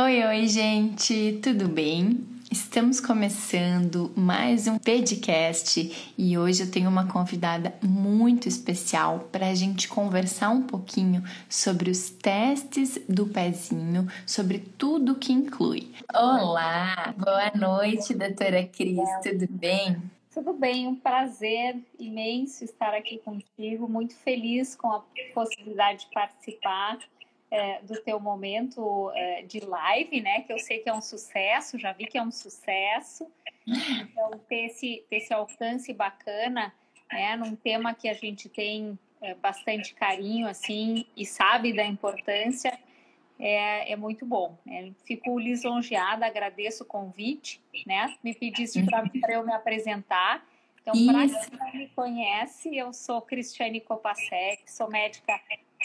Oi, oi, gente, tudo bem? Estamos começando mais um podcast e hoje eu tenho uma convidada muito especial para a gente conversar um pouquinho sobre os testes do pezinho, sobre tudo que inclui. Olá, boa noite, doutora Cris, tudo bem? Tudo bem, um prazer imenso estar aqui contigo, muito feliz com a possibilidade de participar é, do teu momento é, de live, né? Que eu sei que é um sucesso, já vi que é um sucesso. Então, ter esse, ter esse alcance bacana, né? Num tema que a gente tem é, bastante carinho, assim, e sabe da importância, é, é muito bom. Né? Fico lisonjeada, agradeço o convite, né? Me pediste para eu me apresentar. Então, para quem não me conhece, eu sou Cristiane Kopasek, sou médica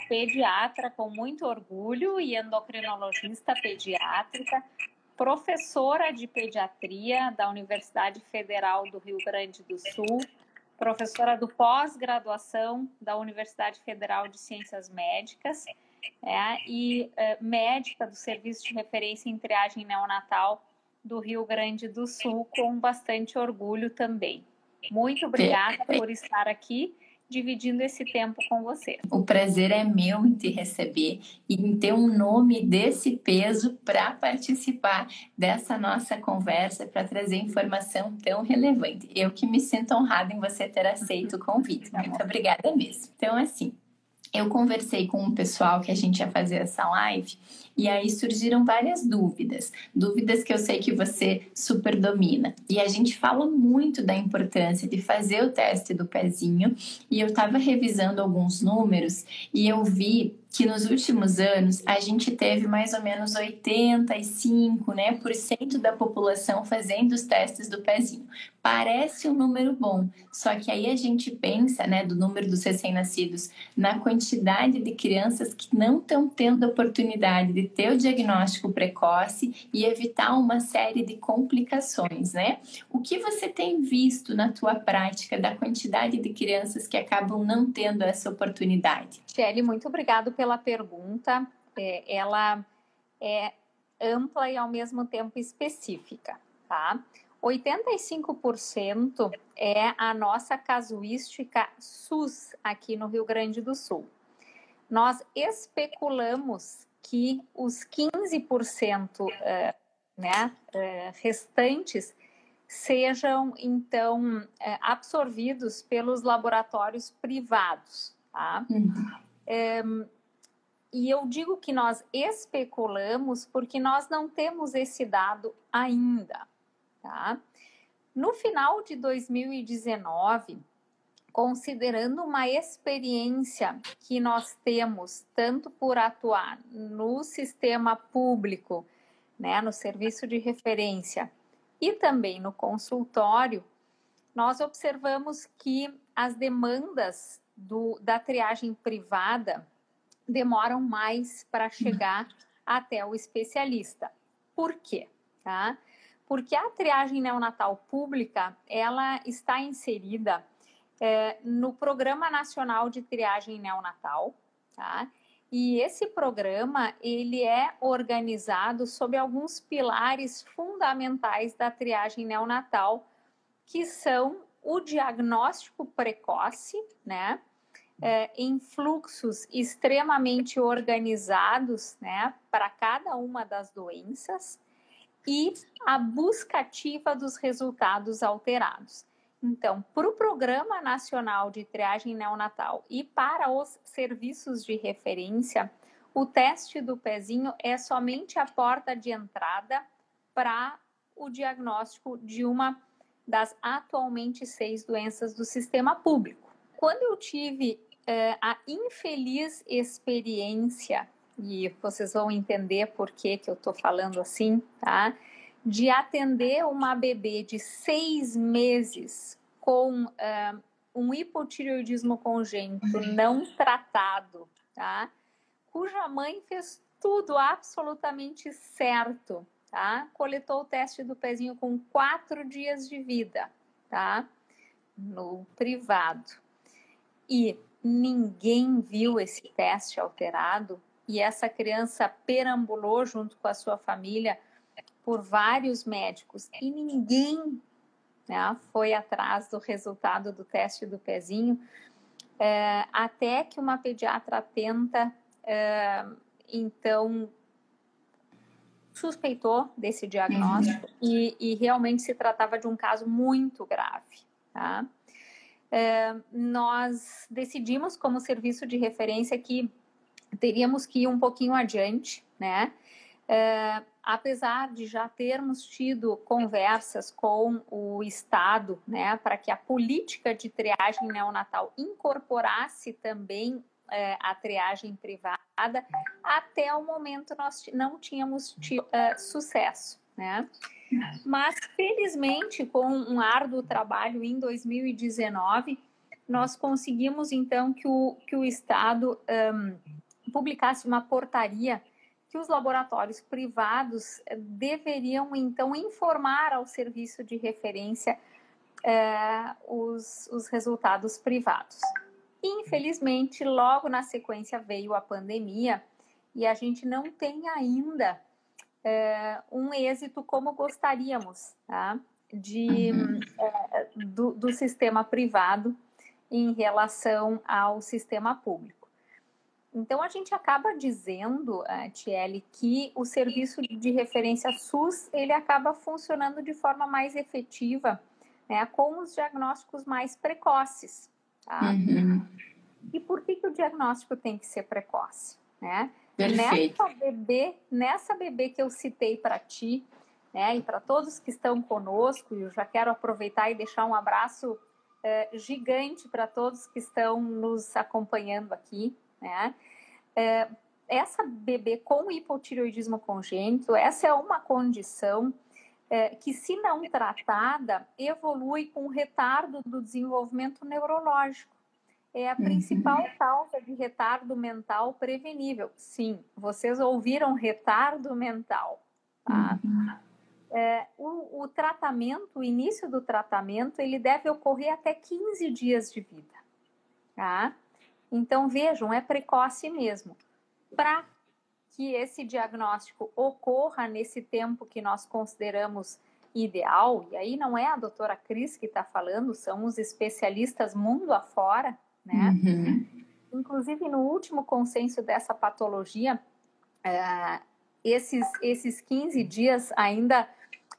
pediatra com muito orgulho e endocrinologista pediátrica, professora de pediatria da Universidade Federal do Rio Grande do Sul, professora do pós-graduação da Universidade Federal de Ciências Médicas é, e é, médica do Serviço de Referência em Triagem Neonatal do Rio Grande do Sul, com bastante orgulho também. Muito obrigada por estar aqui dividindo esse tempo com você. O prazer é meu em te receber e em ter um nome desse peso para participar dessa nossa conversa, para trazer informação tão relevante. Eu que me sinto honrada em você ter aceito o convite. Muito obrigada mesmo. Então, assim, eu conversei com um pessoal que a gente ia fazer essa live e aí surgiram várias dúvidas, dúvidas que eu sei que você super domina. E a gente fala muito da importância de fazer o teste do pezinho e eu estava revisando alguns números e eu vi que nos últimos anos a gente teve mais ou menos 85% né, por cento da população fazendo os testes do pezinho. Parece um número bom, só que aí a gente pensa, né, do número dos recém-nascidos, na quantidade de crianças que não estão tendo a oportunidade de ter o diagnóstico precoce e evitar uma série de complicações, né? O que você tem visto na tua prática da quantidade de crianças que acabam não tendo essa oportunidade? Shelly, muito obrigado pela pergunta. É, ela é ampla e ao mesmo tempo específica, tá? 85% é a nossa casuística SUS aqui no Rio Grande do Sul. Nós especulamos que os 15% uh, né, uh, restantes sejam, então, uh, absorvidos pelos laboratórios privados. Tá? Uhum. Um, e eu digo que nós especulamos porque nós não temos esse dado ainda. Tá? No final de 2019, considerando uma experiência que nós temos tanto por atuar no sistema público, né, no serviço de referência e também no consultório, nós observamos que as demandas do, da triagem privada demoram mais para chegar até o especialista. Por quê? Tá? porque a triagem neonatal pública ela está inserida é, no Programa Nacional de Triagem Neonatal, tá? E esse programa ele é organizado sob alguns pilares fundamentais da triagem neonatal, que são o diagnóstico precoce, né? É, em fluxos extremamente organizados, né, para cada uma das doenças, e a busca ativa dos resultados alterados. Então, para o Programa Nacional de Triagem Neonatal e para os serviços de referência, o teste do pezinho é somente a porta de entrada para o diagnóstico de uma das atualmente seis doenças do sistema público. Quando eu tive eh, a infeliz experiência e vocês vão entender por que, que eu estou falando assim, tá? De atender uma bebê de seis meses com uh, um hipotireoidismo congênito não tratado, tá? Cuja mãe fez tudo absolutamente certo, tá? Coletou o teste do pezinho com quatro dias de vida, tá? No privado. E ninguém viu esse teste alterado e essa criança perambulou junto com a sua família por vários médicos e ninguém né, foi atrás do resultado do teste do pezinho, é, até que uma pediatra atenta, é, então, suspeitou desse diagnóstico uhum. e, e, realmente se tratava de um caso muito grave. Tá? Nós decidimos, como serviço de referência, que teríamos que ir um pouquinho adiante, né? É, apesar de já termos tido conversas com o Estado, né, para que a política de triagem neonatal incorporasse também é, a triagem privada, até o momento nós não tínhamos tido é, sucesso, né? Mas, felizmente, com um árduo trabalho em 2019, nós conseguimos, então, que o, que o Estado um, publicasse uma portaria que os laboratórios privados eh, deveriam, então, informar ao serviço de referência eh, os, os resultados privados. Infelizmente, logo na sequência veio a pandemia e a gente não tem ainda eh, um êxito como gostaríamos tá? de, uhum. do, do sistema privado em relação ao sistema público. Então, a gente acaba dizendo, eh, Tiele, que o serviço de referência SUS, ele acaba funcionando de forma mais efetiva, né, com os diagnósticos mais precoces. Tá? Uhum. E por que, que o diagnóstico tem que ser precoce? Né? Nessa bebê, nessa bebê que eu citei para ti, né, e para todos que estão conosco, eu já quero aproveitar e deixar um abraço eh, gigante para todos que estão nos acompanhando aqui né? É, essa bebê com hipotireoidismo congênito, essa é uma condição é, que, se não tratada, evolui com retardo do desenvolvimento neurológico. É a principal uhum. causa de retardo mental prevenível. Sim, vocês ouviram retardo mental. Tá? Uhum. É, o, o, tratamento, o início do tratamento, ele deve ocorrer até 15 dias de vida. Tá? Então, vejam, é precoce mesmo. Para que esse diagnóstico ocorra nesse tempo que nós consideramos ideal, e aí não é a doutora Cris que está falando, são os especialistas mundo afora, né? Uhum. Inclusive, no último consenso dessa patologia, é, esses, esses 15 dias ainda,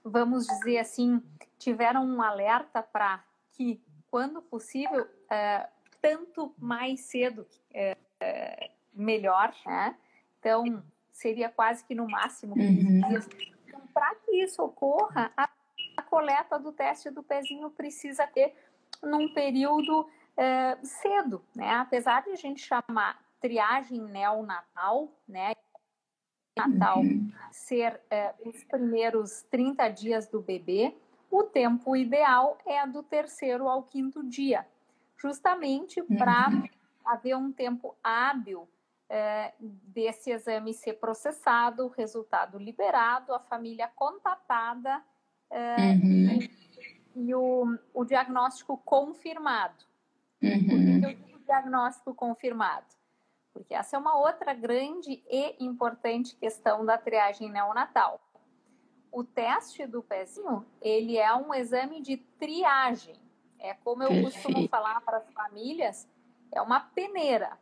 vamos dizer assim, tiveram um alerta para que, quando possível, é, tanto mais cedo, é, melhor, né? Então, seria quase que no máximo 15 uhum. dias. Então, para que isso ocorra, a, a, coleta do teste do pezinho precisa ter num período é, cedo, né? Apesar de a gente chamar triagem neonatal, né? Natal uhum. ser é, os primeiros 30 dias do bebê, o tempo ideal é do terceiro ao quinto dia justamente para uhum. haver um tempo hábil é, desse exame ser processado, o resultado liberado, a família contatada é, uhum. e, e o, o, diagnóstico confirmado. Uhum. Por que eu digo diagnóstico confirmado? Porque essa é uma outra grande e importante questão da triagem neonatal. O teste do pezinho, ele é um exame de triagem. É como eu Perfeito. costumo falar para as famílias, é uma peneira.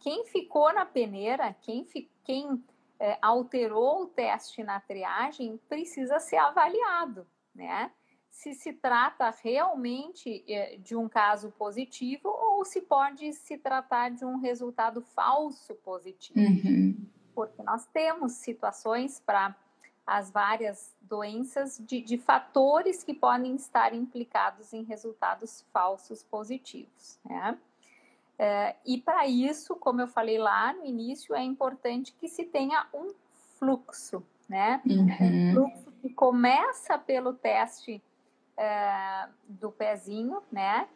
Quem ficou na peneira, quem, quem é, alterou o teste na triagem, precisa ser avaliado, né? Se se trata realmente é, de um caso positivo ou se pode se tratar de um resultado falso positivo. Uhum. Porque nós temos situações para as várias doenças de, de, fatores que podem estar implicados em resultados falsos positivos. Né? É, e para isso, como eu falei lá no início, é importante que se tenha um fluxo, né? Uhum. Um fluxo que começa pelo teste é, do pezinho, né?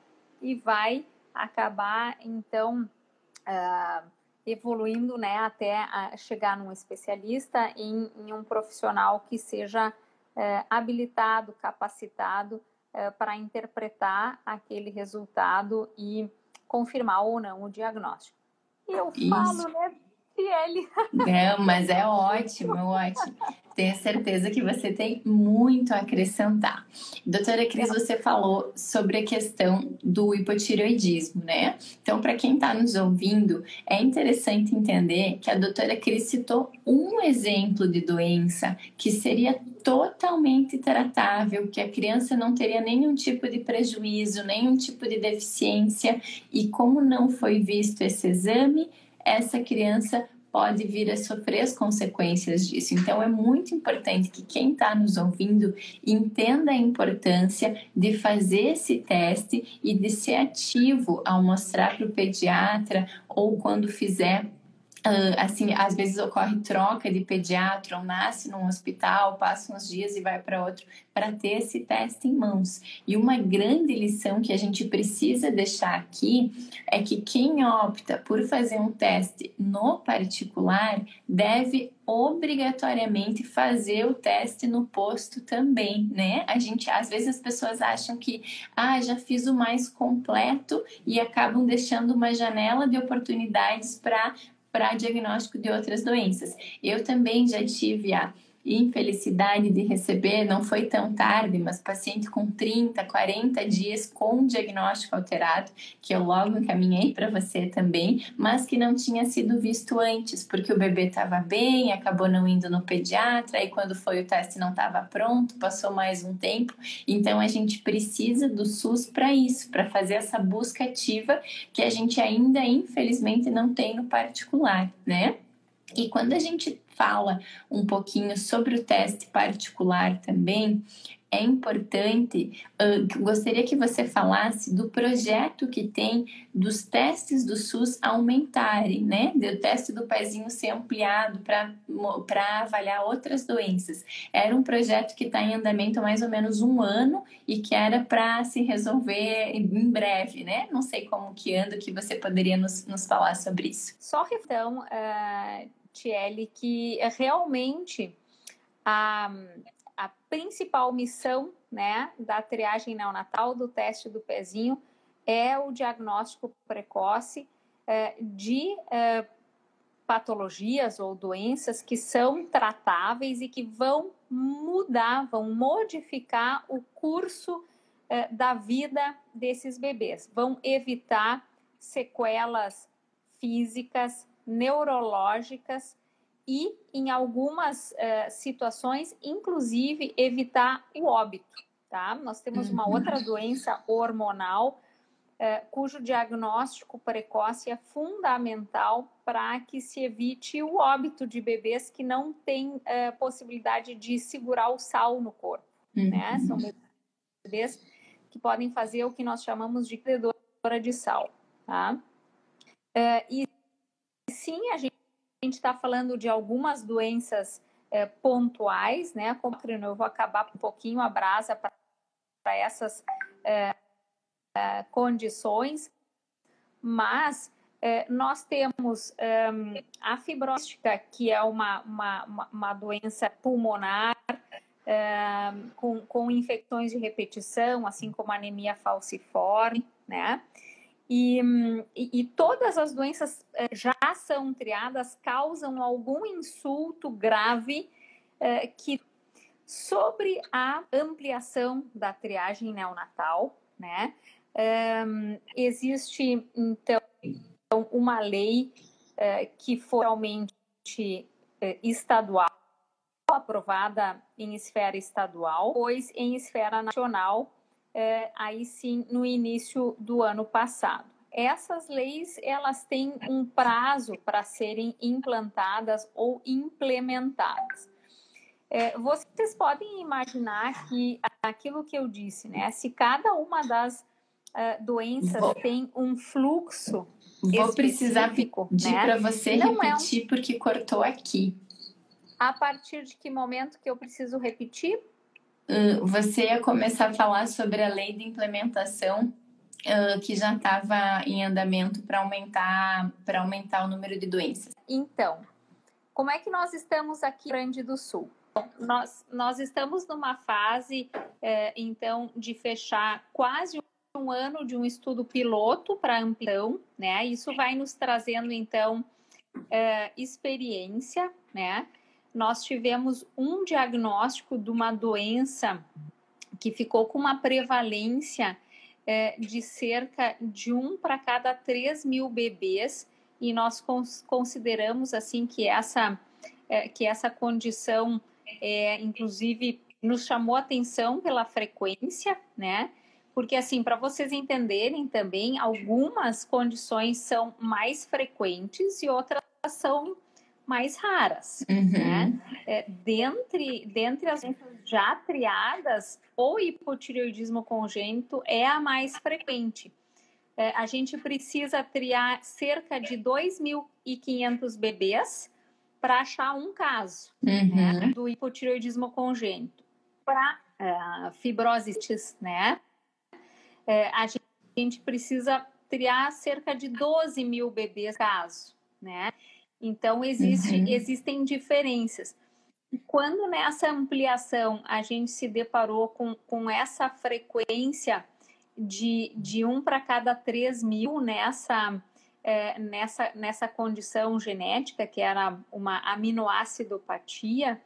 E vai acabar, então, uh, evoluindo né, até chegar num especialista, em, em um profissional que seja é, habilitado, capacitado é, para interpretar aquele resultado e confirmar ou não o diagnóstico. E eu Isso. falo, né, Tiele. Não, mas é ótimo, ótimo. Tenho certeza que você tem muito a acrescentar. Doutora Cris, você falou sobre a questão do hipotireoidismo, né? Então, para quem está nos ouvindo, é interessante entender que a doutora Cris citou um exemplo de doença que seria totalmente tratável, que a criança não teria nenhum tipo de prejuízo, nenhum tipo de deficiência, e como não foi visto esse exame, essa criança pode vir a sofrer as consequências disso. Então, é muito importante que quem está nos ouvindo entenda a importância de fazer esse teste e de ser ativo ao mostrar para o pediatra ou quando fizer assim, às vezes ocorre troca de pediatra, ou nasce num hospital, passa uns dias e vai para outro, para ter esse teste em mãos. E uma grande lição que a gente precisa deixar aqui é que quem opta por fazer um teste no particular deve obrigatoriamente fazer o teste no posto também, né? A gente, às vezes as pessoas acham que, ah, já fiz o mais completo e acabam deixando uma janela de oportunidades para para diagnóstico de outras doenças. Eu também já tive a infelicidade de receber, não foi tão tarde, mas paciente com 30, 40 dias com diagnóstico alterado, que eu logo encaminhei para você também, mas que não tinha sido visto antes, porque o bebê estava bem, acabou não indo no pediatra, e quando foi o teste não estava pronto, passou mais um tempo. Então a gente precisa do SUS para isso, para fazer essa busca ativa que a gente ainda infelizmente não tem no particular, né? E quando a gente fala um pouquinho sobre o teste particular também, é importante, uh, gostaria que você falasse do projeto que tem dos testes do SUS aumentarem, né? Do teste do pezinho ser ampliado para avaliar outras doenças. Era um projeto que está em andamento há mais ou menos um ano e que era para se resolver em breve, né? Não sei como que anda, que você poderia nos, nos falar sobre isso. Só então, uh Tiele, que é realmente a, a principal missão né, da triagem neonatal, do teste do pezinho, é o diagnóstico precoce é, de é, patologias ou doenças que são tratáveis e que vão mudar, vão modificar o curso é, da vida desses bebês, vão evitar sequelas físicas, neurológicas e, em algumas uh, situações, inclusive evitar o óbito. Tá? Nós temos uma uhum. outra doença hormonal uh, cujo diagnóstico precoce é fundamental para que se evite o óbito de bebês que não têm uh, possibilidade de segurar o sal no corpo. Né? Uhum. Né? São bebês que podem fazer o que nós chamamos de credora de sal. Tá? e sim, a gente está falando de algumas doenças é, pontuais, né? Como eu vou acabar um pouquinho a brasa para essas é, é, condições, mas é, nós temos é, a fibrostica, que é uma, uma, uma doença pulmonar é, com, com infecções de repetição, assim como anemia falciforme, né? E, e, todas as doenças eh, já são triadas, causam algum insulto grave eh, que sobre a ampliação da triagem neonatal, né? Eh, existe então uma lei que foi realmente estadual, aprovada em esfera estadual, pois em esfera nacional é, aí sim no início do ano passado. Essas leis elas têm um prazo para serem implantadas ou implementadas. É, vocês podem imaginar que aquilo que eu disse, né? Se cada uma das uh, doenças vou, tem um fluxo Vou precisar pedir né? para você Não repetir é um... porque cortou aqui. A partir de que momento que eu preciso repetir? Você ia começar a falar sobre a lei de implementação uh, que já estava em andamento para aumentar, aumentar o número de doenças. Então, como é que nós estamos aqui no Rio Grande do Sul? Nós, nós estamos numa fase, é, então, de fechar quase um ano de um estudo piloto para ampliação, né? Isso vai nos trazendo, então, é, experiência, né? Nós tivemos um diagnóstico de uma doença que ficou com uma prevalência é, de cerca de um para cada 3 mil bebês, e nós cons consideramos assim que essa, é, que essa condição, é, inclusive, nos chamou atenção pela frequência, né? Porque, assim, para vocês entenderem também, algumas condições são mais frequentes e outras são mais raras. Uhum. Né? É, dentre, dentre as já triadas, o hipotireoidismo congênito é a mais frequente. É, a gente precisa triar cerca de 2.500 bebês para achar um caso uhum. né, do hipotireoidismo congênito. Para uh, é, fibrositis, né? É, a gente precisa triar cerca de 12 mil bebês caso, né? Então, existe, uhum. existem diferenças. Quando nessa ampliação a gente se deparou com, com essa frequência de, de um para cada 3 mil nessa, é, nessa, nessa condição genética, que era uma aminoacidopatia,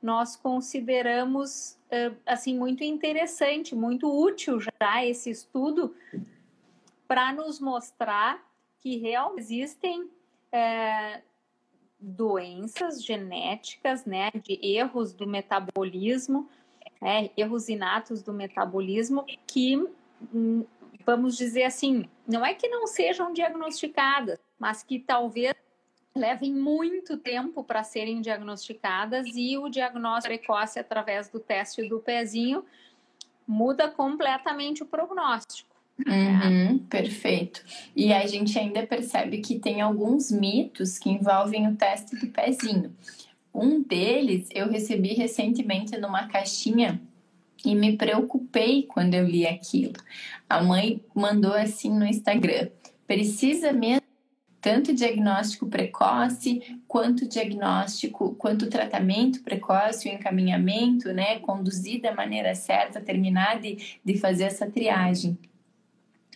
nós consideramos é, assim muito interessante, muito útil já esse estudo para nos mostrar que realmente existem é, doenças genéticas, né, de erros do metabolismo, né, erros inatos do metabolismo, que, hum, vamos dizer assim, não é que não sejam diagnosticadas, mas que talvez levem muito tempo para serem diagnosticadas e o diagnóstico precoce através do teste do pezinho muda completamente o prognóstico. Uhum, perfeito. E a gente ainda percebe que tem alguns mitos que envolvem o teste do pezinho. Um deles eu recebi recentemente numa caixinha e me preocupei quando eu li aquilo. A mãe mandou assim no Instagram: precisa mesmo tanto diagnóstico precoce, quanto diagnóstico, quanto tratamento precoce, o encaminhamento, né, conduzir da maneira certa, terminar de, de fazer essa triagem.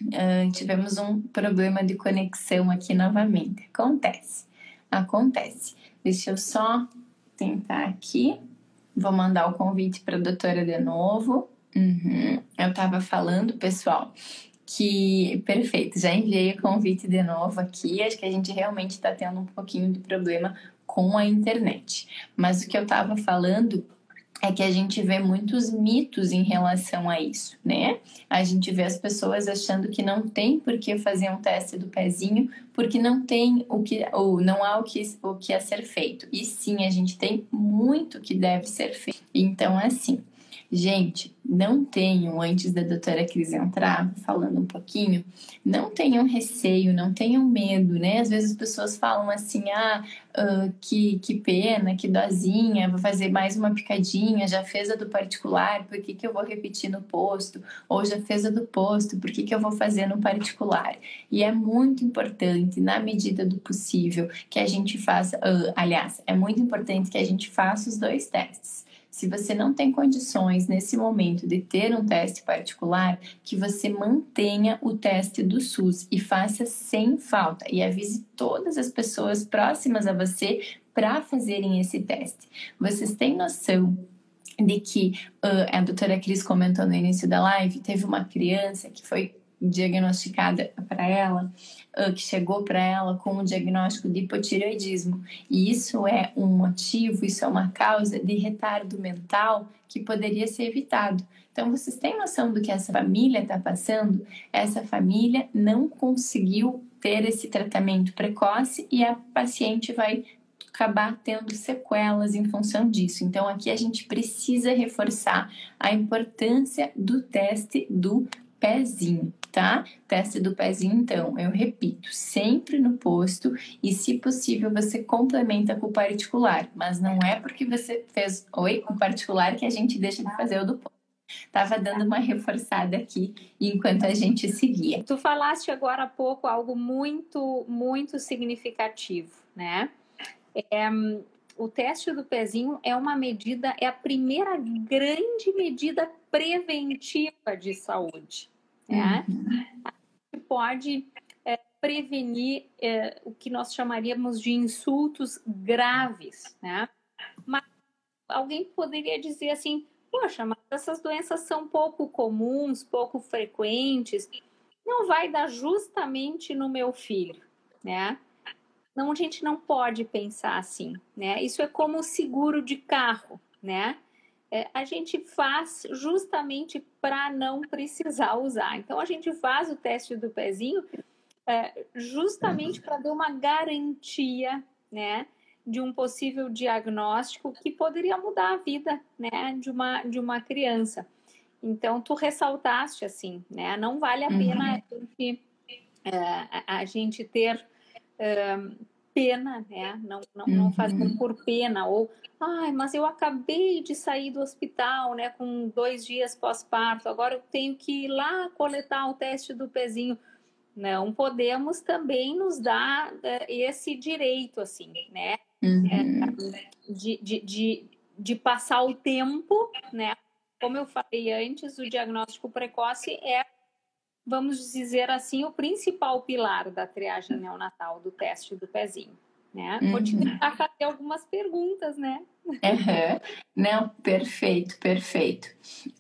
Uh, tivemos um problema de conexão aqui novamente. Acontece, acontece. Deixa eu só tentar aqui. Vou mandar o convite para a doutora de novo. Uhum. Eu estava falando, pessoal, que perfeito, já enviei o convite de novo aqui. Acho que a gente realmente está tendo um pouquinho de problema com a internet. Mas o que eu estava falando é que a gente vê muitos mitos em relação a isso, né? A gente vê as pessoas achando que não tem por que fazer um teste do pezinho, porque não tem o que, ou não há o que, o que a ser feito. E sim, a gente tem muito que deve ser feito. Então, assim, Gente, não tenham, antes da doutora Cris entrar, falando um pouquinho, não tenham receio, não tenham medo, né? Às vezes as pessoas falam assim, ah, uh, que, que pena, que dozinha, vou fazer mais uma picadinha, já fez a do particular, por que, que eu vou repetir no posto? Ou já fez a do posto, por que, que eu vou fazer no particular? E é muito importante, na medida do possível, que a gente faça, uh, aliás, é muito importante que a gente faça os dois testes se você não tem condições nesse momento de ter um teste particular, que você mantenha o teste do SUS e faça sem falta e avise todas as pessoas próximas a você para fazerem esse teste. Vocês têm noção de que uh, a doutora Cris comentou no início da live, teve uma criança que foi diagnosticada para ela, que chegou para ela com o diagnóstico de hipotireoidismo. E isso é um motivo, isso é uma causa de retardo mental que poderia ser evitado. Então, vocês têm noção do que essa família está passando? Essa família não conseguiu ter esse tratamento precoce e a paciente vai acabar tendo sequelas em função disso. Então, aqui a gente precisa reforçar a importância do teste do pezinho, tá? Teste do pezinho, então, eu repito, sempre no posto e, se possível, você complementa com o particular, mas não é porque você fez oi com particular que a gente deixa de fazer o do posto. Tava dando uma reforçada aqui enquanto a gente seguia. Tu falaste agora há pouco algo muito, muito significativo, né? É, o teste do pezinho é uma medida, é a primeira grande medida preventiva de saúde. Né? Uhum. A gente pode é, prevenir é, o que nós chamaríamos de insultos graves, né? Mas alguém poderia dizer assim, poxa, mas essas doenças são pouco comuns, pouco frequentes, não vai dar justamente no meu filho, né? Não, a gente não pode pensar assim, né? Isso é como o seguro de carro, né? É, a gente faz justamente para não precisar usar. Então, a gente faz o teste do pezinho é, justamente para dar uma garantia, né? De um possível diagnóstico que poderia mudar a vida, né? De uma, de uma criança. Então, tu ressaltaste assim, né? Não vale a pena uhum. a, gente, uh, a, gente ter uh, pena, né? Não, não, não fazer uhum. por pena, ou, ai, mas eu acabei de sair do hospital, né? Com dois dias pós-parto, agora eu tenho que ir lá coletar o teste do pezinho. Não podemos também nos dar uh, esse direito, assim, né? Uhum. É, de, de, de, de passar o tempo, né? Como eu falei antes, o diagnóstico precoce é, vamos dizer assim, o principal pilar da triagem neonatal do teste do pezinho. Né? Vou te uhum. tentar fazer algumas perguntas, né? Uhum. Não, perfeito, perfeito.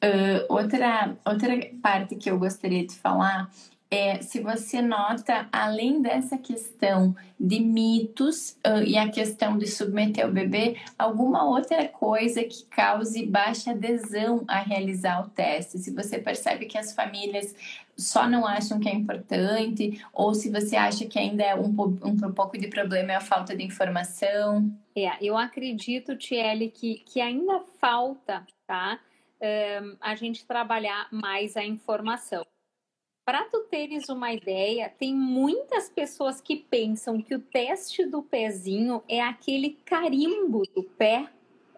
Uh, outra, outra parte que eu gostaria de falar é, se você nota, além dessa questão de mitos uh, e a questão de submeter o bebê, alguma outra coisa que cause baixa adesão a realizar o teste. Se você percebe que as famílias só não acham que é importante, ou se você acha que ainda é um, um, pouco de problema é a falta de informação. É, eu acredito, Tiele, que, que ainda falta, tá? Um, a gente trabalhar mais a informação. Para tu teres uma ideia, tem muitas pessoas que pensam que o teste do pezinho é aquele carimbo do pé,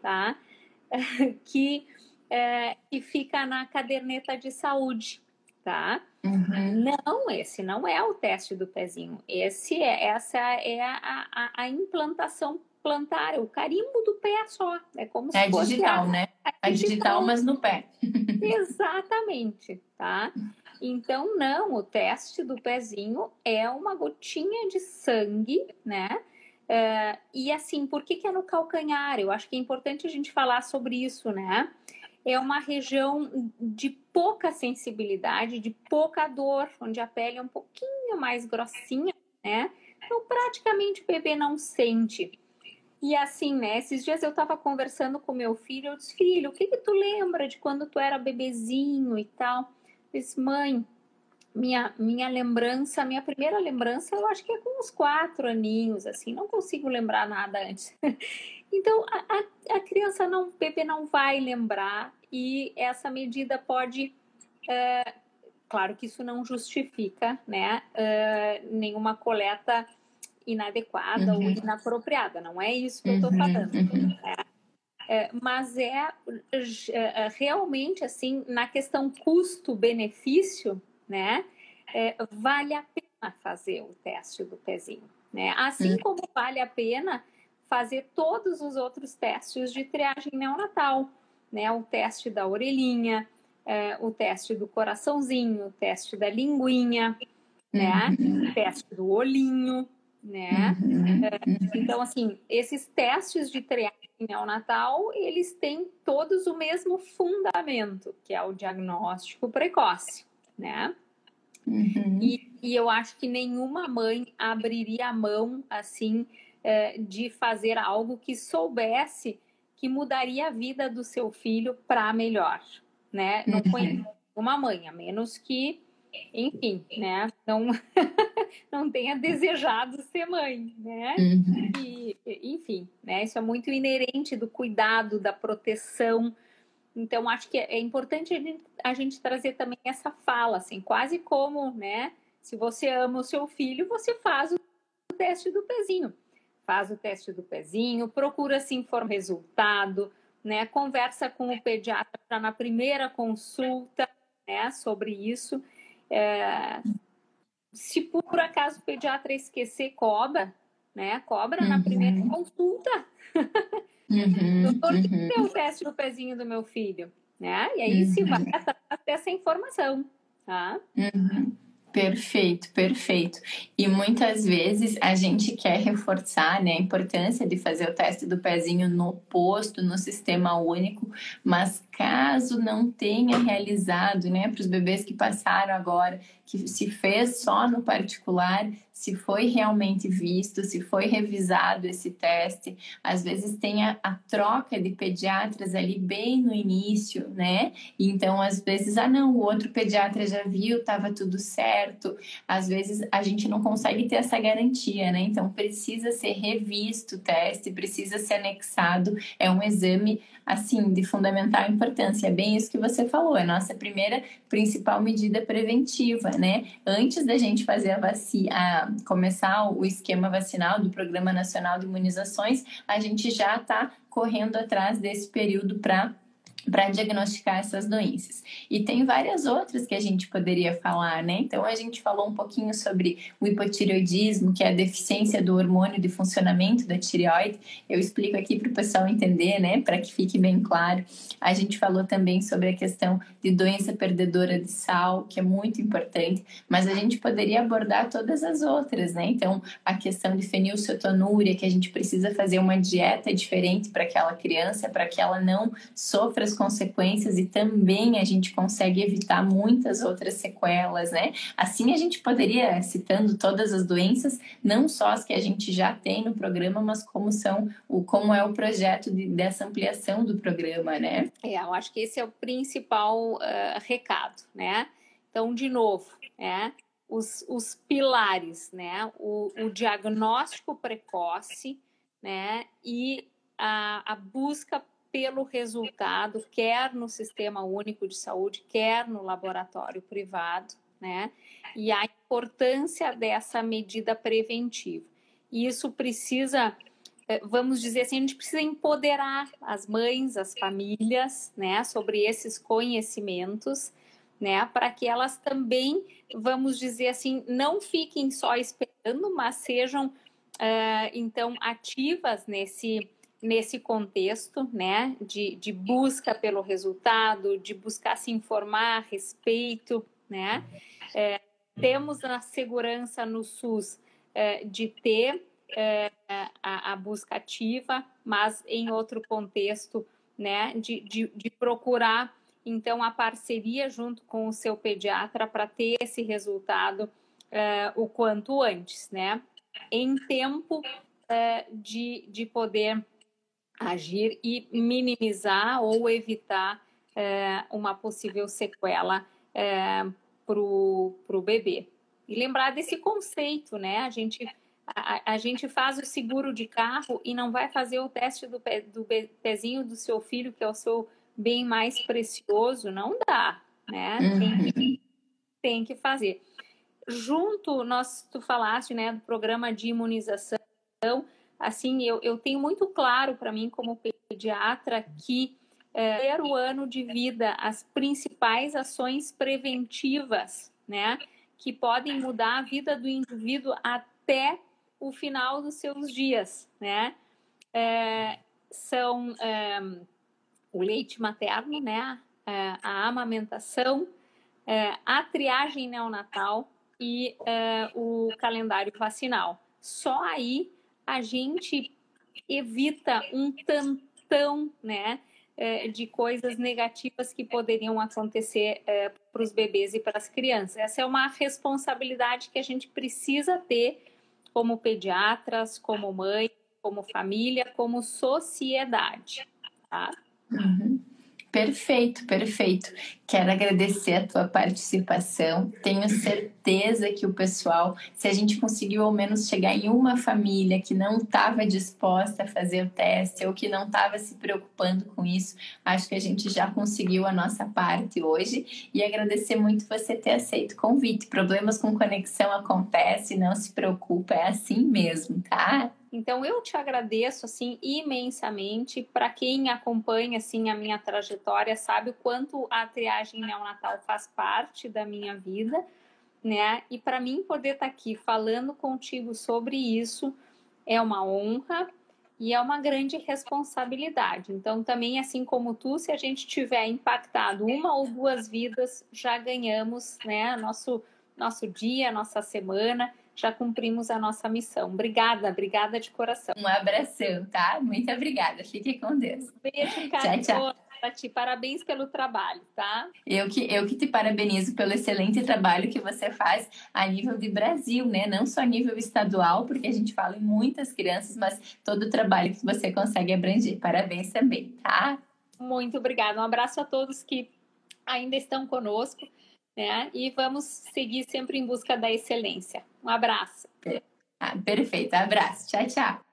tá? que, é, que fica na caderneta de saúde, tá? Uhum. Não, esse não é o teste do pezinho. Esse é, essa é a, a, a implantação plantar, o carimbo do pé só. É como se é fosse digital, a, né? É digital, digital, mas no pé. Exatamente, tá? Então, não, o teste do pezinho é uma gotinha de sangue, né? É, e assim, por que, que é no calcanhar? Eu acho que é importante a gente falar sobre isso, né? É uma região de pouca sensibilidade, de pouca dor, onde a pele é um pouquinho mais grossinha, né? Então, praticamente o bebê não sente. E assim, né? Esses dias eu tava conversando com meu filho, eu disse, filho, o que que tu lembra de quando tu era bebezinho e tal? Disse, mãe, minha, minha lembrança, minha primeira lembrança, eu acho que é com uns quatro aninhos, assim, não consigo lembrar nada antes. então, a, a, a, criança não, o bebê não vai lembrar e essa medida pode, é, claro que isso não justifica, né, é, nenhuma coleta inadequada uhum. ou inapropriada, não é isso que eu estou uhum, falando. Uhum. Né? É, mas é, é, é, realmente assim na questão custo-benefício, né? É, vale a pena fazer o teste do pezinho, né? Assim hum. como vale a pena fazer todos os outros testes de triagem neonatal, né? O teste da orelhinha, é, o teste do coraçãozinho, o teste da linguinha, né? Uhum. O teste do olhinho, né? Uhum. É, então, assim, esses testes de triagem neonatal, eles têm todos o mesmo fundamento, que é o diagnóstico precoce, né? Uhum. E, e, eu acho que nenhuma mãe abriria a mão, assim, é, de fazer algo que soubesse que mudaria a vida do seu filho para melhor, né? Não foi uma mãe, a menos que enfim, né, não, não tenha desejado ser mãe, né? Uhum. E, enfim, né, isso é muito inerente do cuidado, da proteção. Então, acho que é importante a gente, trazer também essa fala, assim, quase como, né, se você ama o seu filho, você faz o teste do pezinho. Faz o teste do pezinho, procura se informar resultado, né, conversa com o pediatra na primeira consulta, né, sobre isso é, se por acaso o pediatra esquecer, cobra, né? Cobra uhum. na primeira consulta. Uhum, Doutor, uhum. que é o teste do pezinho do meu filho? Né? E aí uhum. se vai atrás dessa informação, tá? Uhum. Perfeito, perfeito. E muitas vezes a gente quer reforçar né, a importância de fazer o teste do pezinho no posto, no sistema único, mas caso não tenha realizado, né, para os bebês que passaram agora, que se fez só no particular, se foi realmente visto, se foi revisado esse teste. Às vezes tem a, a, troca de pediatras ali bem no início, né? Então, às vezes, ah, não, o outro pediatra já viu, estava tudo certo. Às vezes a gente não consegue ter essa garantia, né? Então, precisa ser revisto o teste, precisa ser anexado. É um exame, assim, de fundamental importância. É bem isso que você falou, é nossa primeira principal medida preventiva, né? Antes da gente fazer a vacina começar o esquema vacinal do Programa Nacional de Imunizações, a gente já está correndo atrás desse período para para diagnosticar essas doenças. E tem várias outras que a gente poderia falar, né? Então a gente falou um pouquinho sobre o hipotireoidismo, que é a deficiência do hormônio de funcionamento da tireoide. Eu explico aqui para o pessoal entender, né? Para que fique bem claro. A gente falou também sobre a questão de doença perdedora de sal, que é muito importante, mas a gente poderia abordar todas as outras, né? Então a questão de fenilcetonúria, que a gente precisa fazer uma dieta diferente para aquela criança, para que ela não sofra as consequências e também a gente consegue evitar muitas outras sequelas, né? Assim a gente poderia, citando todas as doenças, não só as que a gente já tem no programa, mas como são o como é o projeto de, dessa ampliação do programa, né? É, eu acho que esse é o principal uh, recado, né? Então, de novo, né? Os, os pilares, né? O, o diagnóstico precoce, né? E a, a busca pelo resultado, quer no Sistema Único de Saúde, quer no laboratório privado, né? E a importância dessa medida preventiva. E isso precisa, eh, vamos dizer assim, a gente precisa empoderar as mães, as famílias, né, sobre esses conhecimentos, né, para que elas também, vamos dizer assim, não fiquem só esperando, mas sejam, uh, então, ativas nesse nesse contexto, né, de, de busca pelo resultado, de buscar se informar a respeito, né, é, temos a segurança no SUS é, de ter é, a, a, busca ativa, mas em outro contexto, né, de, de, de procurar então a parceria junto com o seu pediatra para ter esse resultado é, o quanto antes, né, em tempo é, de, de poder agir e minimizar ou evitar é, uma possível sequela é, para o bebê. E lembrar desse conceito, né? A gente, a, a, gente faz o seguro de carro e não vai fazer o teste do, pé, do pezinho do seu filho, que é o seu bem mais precioso, não dá, né? Tem, que, tem que fazer. Junto, nós, tu falaste, né, do programa de imunização, assim, eu, eu tenho muito claro para mim, como pediatra, que é, o ano de vida, as principais ações preventivas, né, que podem mudar a vida do indivíduo até o final dos seus dias, né, é, são é, o leite materno, né, é, a amamentação, a triagem neonatal e o calendário vacinal. Só aí a gente evita um tantão, né? É, de coisas negativas que poderiam acontecer é, para os bebês e para as crianças. Essa é uma responsabilidade que a gente precisa ter como pediatras, como mãe, como família, como sociedade. Tá? Uhum. Perfeito, perfeito. Quero agradecer a tua participação. Tenho certeza que o pessoal, se a gente conseguiu ao menos chegar em uma família que não estava disposta a fazer o teste ou que não estava se preocupando com isso, acho que a gente já conseguiu a nossa parte hoje. E agradecer muito você ter aceito o convite. Problemas com conexão acontecem, não se preocupa, é assim mesmo, tá? Então eu te agradeço assim imensamente. Para quem acompanha assim a minha trajetória, sabe o quanto a triagem neonatal faz parte da minha vida, né? E para mim poder estar tá aqui falando contigo sobre isso é uma honra e é uma grande responsabilidade. Então também assim como tu, se a gente tiver impactado uma ou duas vidas, já ganhamos, né, nosso nosso dia, nossa semana, já cumprimos a nossa missão. Obrigada, obrigada de coração. Um abração, tá? Muito obrigada. Fique com Deus. Beijo, Tchau, tchau. Ti. Parabéns pelo trabalho, tá? Eu que, eu que te parabenizo pelo excelente trabalho que você faz a nível de Brasil, né? Não só a nível estadual, porque a gente fala em muitas crianças, mas todo o trabalho que você consegue abranger. Parabéns também, tá? Muito obrigada. Um abraço a todos que ainda estão conosco né? E vamos seguir sempre em busca da excelência. Um abraço. Ah, perfeito, abraço. Tchau, tchau.